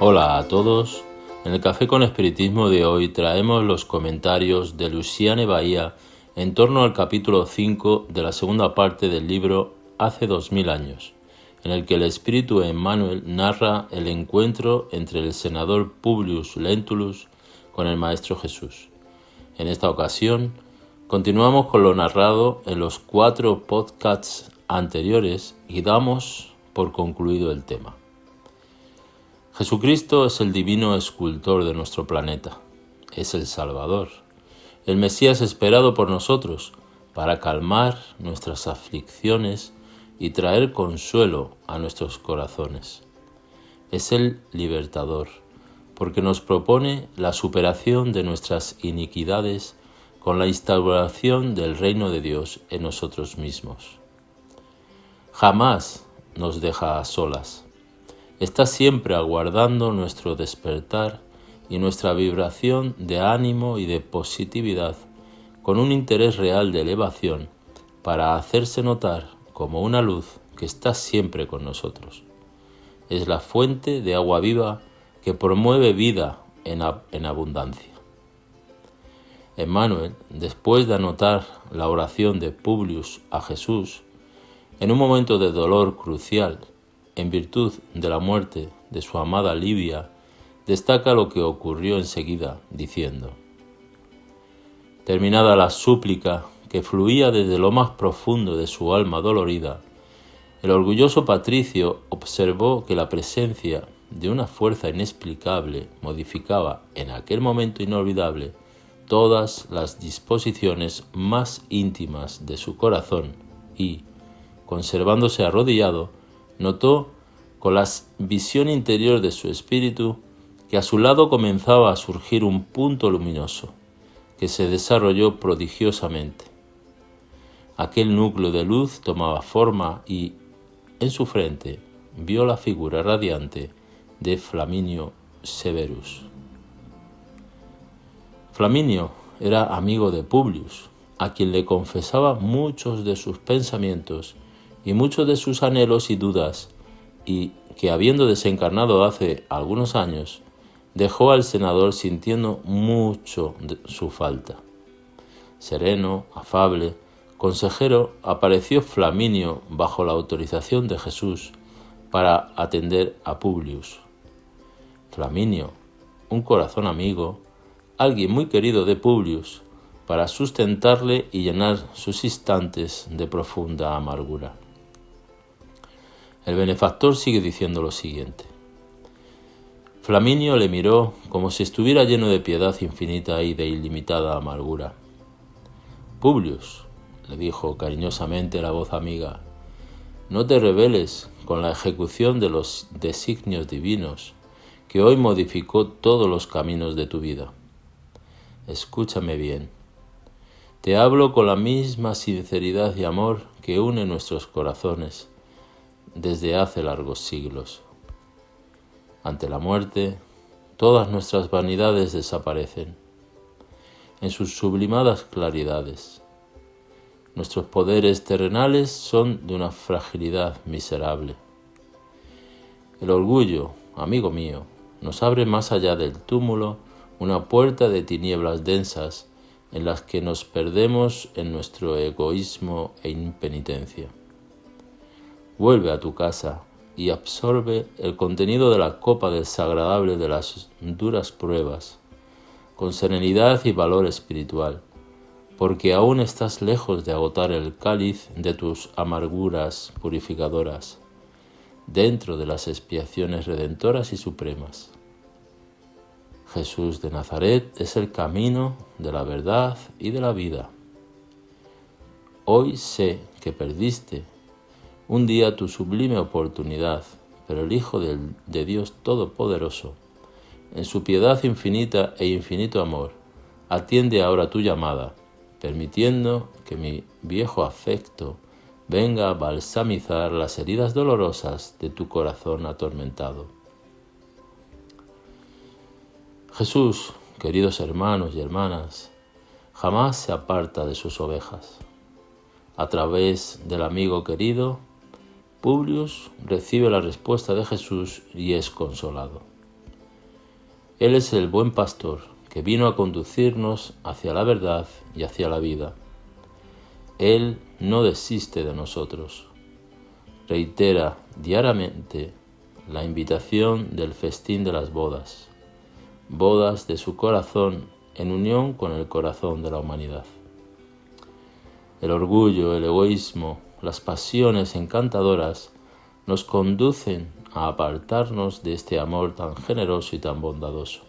Hola a todos. En el Café con Espiritismo de hoy traemos los comentarios de Luciane Bahía en torno al capítulo 5 de la segunda parte del libro Hace dos mil años, en el que el espíritu Emmanuel narra el encuentro entre el senador Publius Lentulus con el Maestro Jesús. En esta ocasión, continuamos con lo narrado en los cuatro podcasts anteriores y damos por concluido el tema. Jesucristo es el divino escultor de nuestro planeta, es el Salvador, el Mesías esperado por nosotros para calmar nuestras aflicciones y traer consuelo a nuestros corazones. Es el libertador, porque nos propone la superación de nuestras iniquidades con la instauración del reino de Dios en nosotros mismos. Jamás nos deja a solas está siempre aguardando nuestro despertar y nuestra vibración de ánimo y de positividad con un interés real de elevación para hacerse notar como una luz que está siempre con nosotros. Es la fuente de agua viva que promueve vida en, en abundancia. Emmanuel, después de anotar la oración de Publius a Jesús, en un momento de dolor crucial en virtud de la muerte de su amada Livia, destaca lo que ocurrió enseguida, diciendo, Terminada la súplica que fluía desde lo más profundo de su alma dolorida, el orgulloso patricio observó que la presencia de una fuerza inexplicable modificaba en aquel momento inolvidable todas las disposiciones más íntimas de su corazón y, conservándose arrodillado, notó con la visión interior de su espíritu que a su lado comenzaba a surgir un punto luminoso que se desarrolló prodigiosamente. Aquel núcleo de luz tomaba forma y, en su frente, vio la figura radiante de Flaminio Severus. Flaminio era amigo de Publius, a quien le confesaba muchos de sus pensamientos y muchos de sus anhelos y dudas, y que habiendo desencarnado hace algunos años, dejó al senador sintiendo mucho su falta. Sereno, afable, consejero, apareció Flaminio bajo la autorización de Jesús para atender a Publius. Flaminio, un corazón amigo, alguien muy querido de Publius, para sustentarle y llenar sus instantes de profunda amargura. El benefactor sigue diciendo lo siguiente. Flaminio le miró como si estuviera lleno de piedad infinita y de ilimitada amargura. Publius, le dijo cariñosamente la voz amiga, no te rebeles con la ejecución de los designios divinos que hoy modificó todos los caminos de tu vida. Escúchame bien. Te hablo con la misma sinceridad y amor que une nuestros corazones desde hace largos siglos. Ante la muerte, todas nuestras vanidades desaparecen en sus sublimadas claridades. Nuestros poderes terrenales son de una fragilidad miserable. El orgullo, amigo mío, nos abre más allá del túmulo una puerta de tinieblas densas en las que nos perdemos en nuestro egoísmo e impenitencia. Vuelve a tu casa y absorbe el contenido de la copa desagradable de las duras pruebas, con serenidad y valor espiritual, porque aún estás lejos de agotar el cáliz de tus amarguras purificadoras, dentro de las expiaciones redentoras y supremas. Jesús de Nazaret es el camino de la verdad y de la vida. Hoy sé que perdiste un día tu sublime oportunidad, pero el Hijo de Dios Todopoderoso, en su piedad infinita e infinito amor, atiende ahora tu llamada, permitiendo que mi viejo afecto venga a balsamizar las heridas dolorosas de tu corazón atormentado. Jesús, queridos hermanos y hermanas, jamás se aparta de sus ovejas. A través del amigo querido, Publius recibe la respuesta de Jesús y es consolado. Él es el buen pastor que vino a conducirnos hacia la verdad y hacia la vida. Él no desiste de nosotros. Reitera diariamente la invitación del festín de las bodas, bodas de su corazón en unión con el corazón de la humanidad. El orgullo, el egoísmo, las pasiones encantadoras nos conducen a apartarnos de este amor tan generoso y tan bondadoso.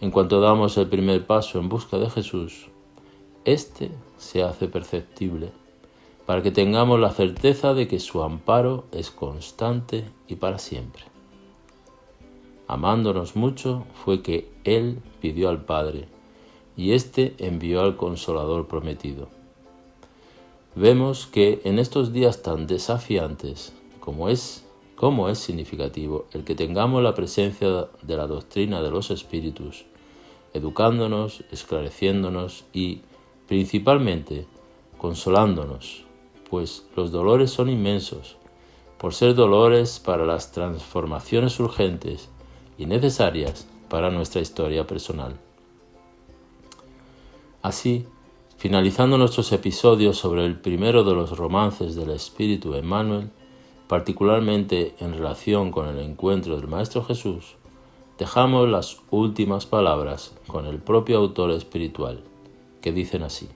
En cuanto damos el primer paso en busca de Jesús, éste se hace perceptible para que tengamos la certeza de que su amparo es constante y para siempre. Amándonos mucho fue que Él pidió al Padre y éste envió al Consolador prometido vemos que en estos días tan desafiantes como es, como es significativo el que tengamos la presencia de la doctrina de los espíritus, educándonos, esclareciéndonos y, principalmente, consolándonos, pues los dolores son inmensos, por ser dolores para las transformaciones urgentes y necesarias para nuestra historia personal. Así, Finalizando nuestros episodios sobre el primero de los romances del espíritu Emmanuel, particularmente en relación con el encuentro del Maestro Jesús, dejamos las últimas palabras con el propio autor espiritual, que dicen así.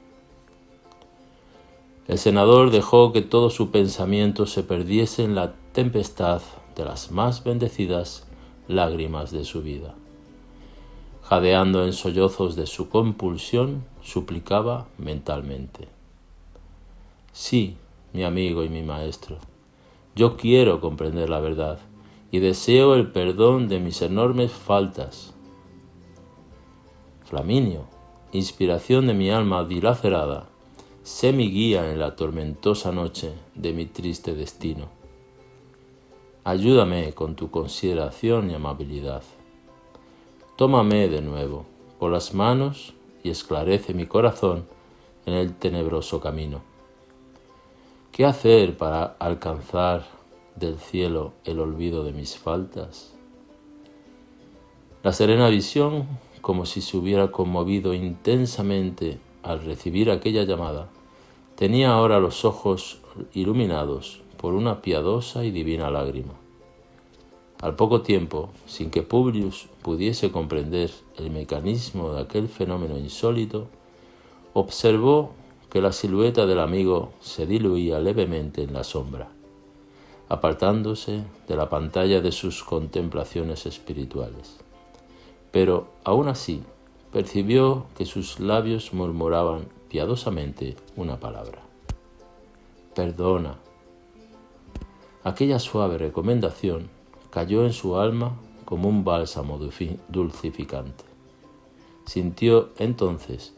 El senador dejó que todo su pensamiento se perdiese en la tempestad de las más bendecidas lágrimas de su vida. Jadeando en sollozos de su compulsión, suplicaba mentalmente. Sí, mi amigo y mi maestro, yo quiero comprender la verdad y deseo el perdón de mis enormes faltas. Flaminio, inspiración de mi alma dilacerada, sé mi guía en la tormentosa noche de mi triste destino. Ayúdame con tu consideración y amabilidad. Tómame de nuevo por las manos y esclarece mi corazón en el tenebroso camino. ¿Qué hacer para alcanzar del cielo el olvido de mis faltas? La serena visión, como si se hubiera conmovido intensamente al recibir aquella llamada, tenía ahora los ojos iluminados por una piadosa y divina lágrima. Al poco tiempo, sin que Publius pudiese comprender el mecanismo de aquel fenómeno insólito, observó que la silueta del amigo se diluía levemente en la sombra, apartándose de la pantalla de sus contemplaciones espirituales. Pero aún así percibió que sus labios murmuraban piadosamente una palabra. Perdona. Aquella suave recomendación cayó en su alma como un bálsamo dulcificante. Sintió entonces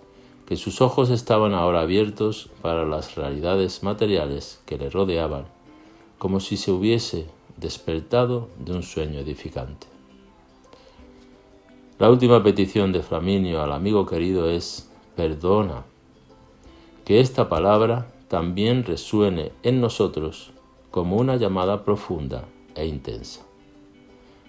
que sus ojos estaban ahora abiertos para las realidades materiales que le rodeaban, como si se hubiese despertado de un sueño edificante. La última petición de Flaminio al amigo querido es perdona, que esta palabra también resuene en nosotros como una llamada profunda e intensa.